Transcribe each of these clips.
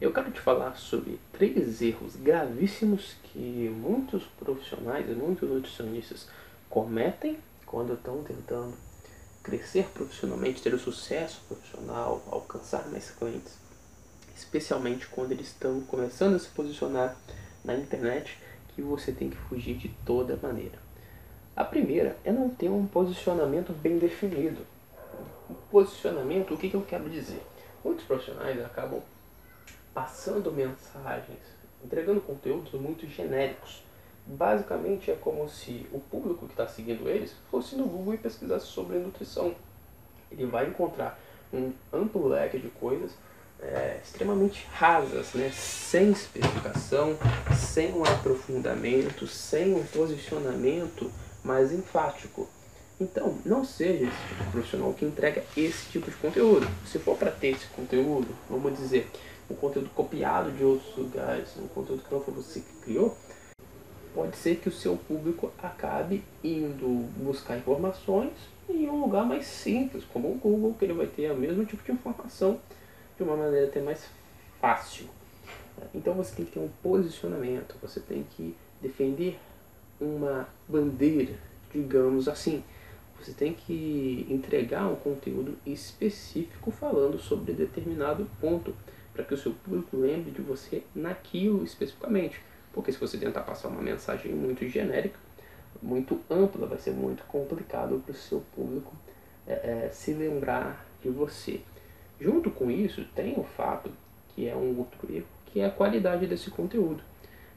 Eu quero te falar sobre três erros gravíssimos que muitos profissionais e muitos nutricionistas cometem quando estão tentando crescer profissionalmente, ter o sucesso profissional, alcançar mais clientes, especialmente quando eles estão começando a se posicionar na internet, que você tem que fugir de toda maneira. A primeira é não ter um posicionamento bem definido. O posicionamento, o que, que eu quero dizer? Muitos profissionais acabam passando mensagens, entregando conteúdos muito genéricos. Basicamente é como se o público que está seguindo eles fosse no Google e pesquisasse sobre nutrição. Ele vai encontrar um amplo leque de coisas é, extremamente rasas, né? sem especificação, sem um aprofundamento, sem um posicionamento mais enfático. Então, não seja esse tipo de profissional que entrega esse tipo de conteúdo. Se for para ter esse conteúdo, vamos dizer, um conteúdo copiado de outros lugares, um conteúdo que não foi você que criou, pode ser que o seu público acabe indo buscar informações em um lugar mais simples, como o Google, que ele vai ter o mesmo tipo de informação de uma maneira até mais fácil. Então você tem que ter um posicionamento, você tem que defender uma bandeira, digamos assim. Você tem que entregar um conteúdo específico falando sobre determinado ponto para que o seu público lembre de você naquilo especificamente. Porque se você tentar passar uma mensagem muito genérica, muito ampla, vai ser muito complicado para o seu público é, é, se lembrar de você. Junto com isso, tem o fato, que é um outro erro, que é a qualidade desse conteúdo.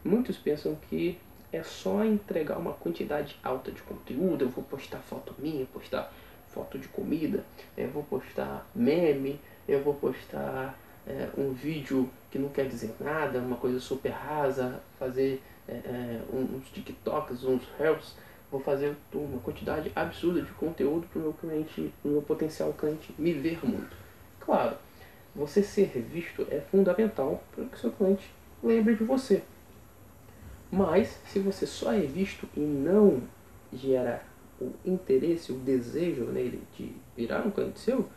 Muitos pensam que é só entregar uma quantidade alta de conteúdo, eu vou postar foto minha, postar foto de comida, eu vou postar meme, eu vou postar é, um vídeo que não quer dizer nada, uma coisa super rasa, fazer é, é, uns TikToks, uns Reels, vou fazer uma quantidade absurda de conteúdo para o meu cliente, o meu potencial cliente me ver muito. Claro, você ser visto é fundamental para que seu cliente lembre de você. Mas, se você só é visto e não gera o interesse, o desejo nele de virar um cliente seu,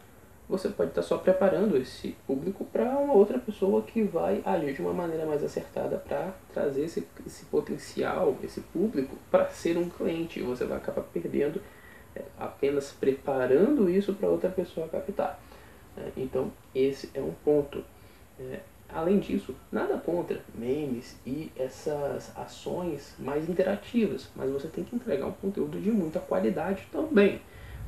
você pode estar só preparando esse público para uma outra pessoa que vai agir de uma maneira mais acertada para trazer esse, esse potencial, esse público, para ser um cliente. E você vai acabar perdendo é, apenas preparando isso para outra pessoa captar. É, então, esse é um ponto. É, além disso, nada contra memes e essas ações mais interativas, mas você tem que entregar um conteúdo de muita qualidade também.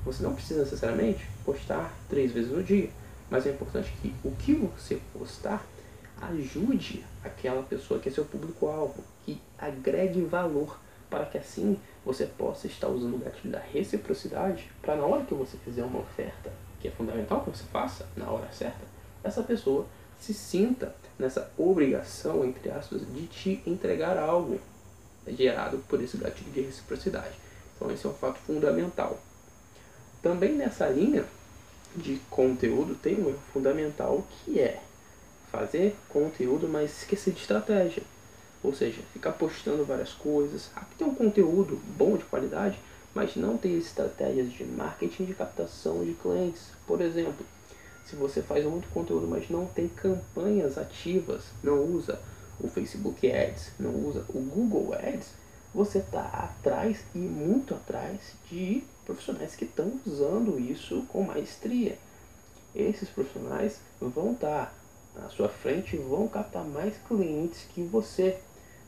Você não precisa necessariamente postar três vezes no dia, mas é importante que o que você postar ajude aquela pessoa que é seu público-alvo, que agregue valor, para que assim você possa estar usando o gatilho da reciprocidade para na hora que você fizer uma oferta, que é fundamental que você faça na hora certa, essa pessoa se sinta nessa obrigação, entre aspas, de te entregar algo gerado por esse gatilho de reciprocidade. Então esse é um fato fundamental. Também nessa linha de conteúdo tem um erro fundamental que é fazer conteúdo, mas esquecer de estratégia. Ou seja, ficar postando várias coisas. Aqui tem um conteúdo bom de qualidade, mas não tem estratégias de marketing de captação de clientes. Por exemplo, se você faz muito conteúdo, mas não tem campanhas ativas, não usa o Facebook Ads, não usa o Google Ads, você está atrás e muito atrás de profissionais que estão usando isso com maestria. Esses profissionais vão estar tá à sua frente e vão captar mais clientes que você.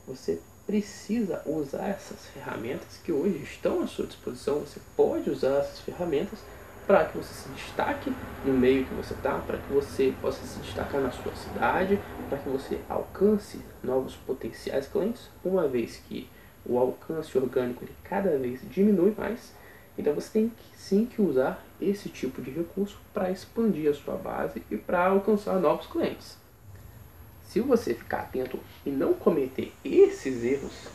Você precisa usar essas ferramentas que hoje estão à sua disposição. Você pode usar essas ferramentas para que você se destaque no meio que você está, para que você possa se destacar na sua cidade, para que você alcance novos potenciais clientes, uma vez que o alcance orgânico ele cada vez diminui mais. Então você tem que, sim que usar esse tipo de recurso para expandir a sua base e para alcançar novos clientes. Se você ficar atento e não cometer esses erros,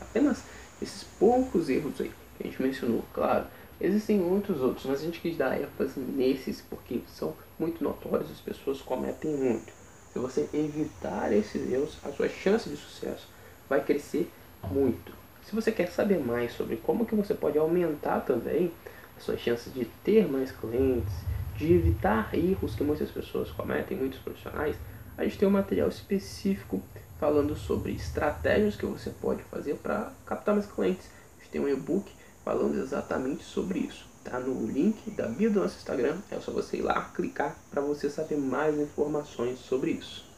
apenas esses poucos erros aí que a gente mencionou, claro, existem muitos outros, mas a gente quis dar ênfase nesses porque são muito notórios, as pessoas cometem muito. Se você evitar esses erros, a sua chance de sucesso vai crescer muito. Se você quer saber mais sobre como que você pode aumentar também as suas chances de ter mais clientes, de evitar erros que muitas pessoas cometem, muitos profissionais, a a gente tem um material específico falando sobre estratégias que você pode fazer para captar mais clientes. A gente tem um e-book falando exatamente sobre isso. Tá no link da bio do nosso Instagram, é só você ir lá clicar para você saber mais informações sobre isso.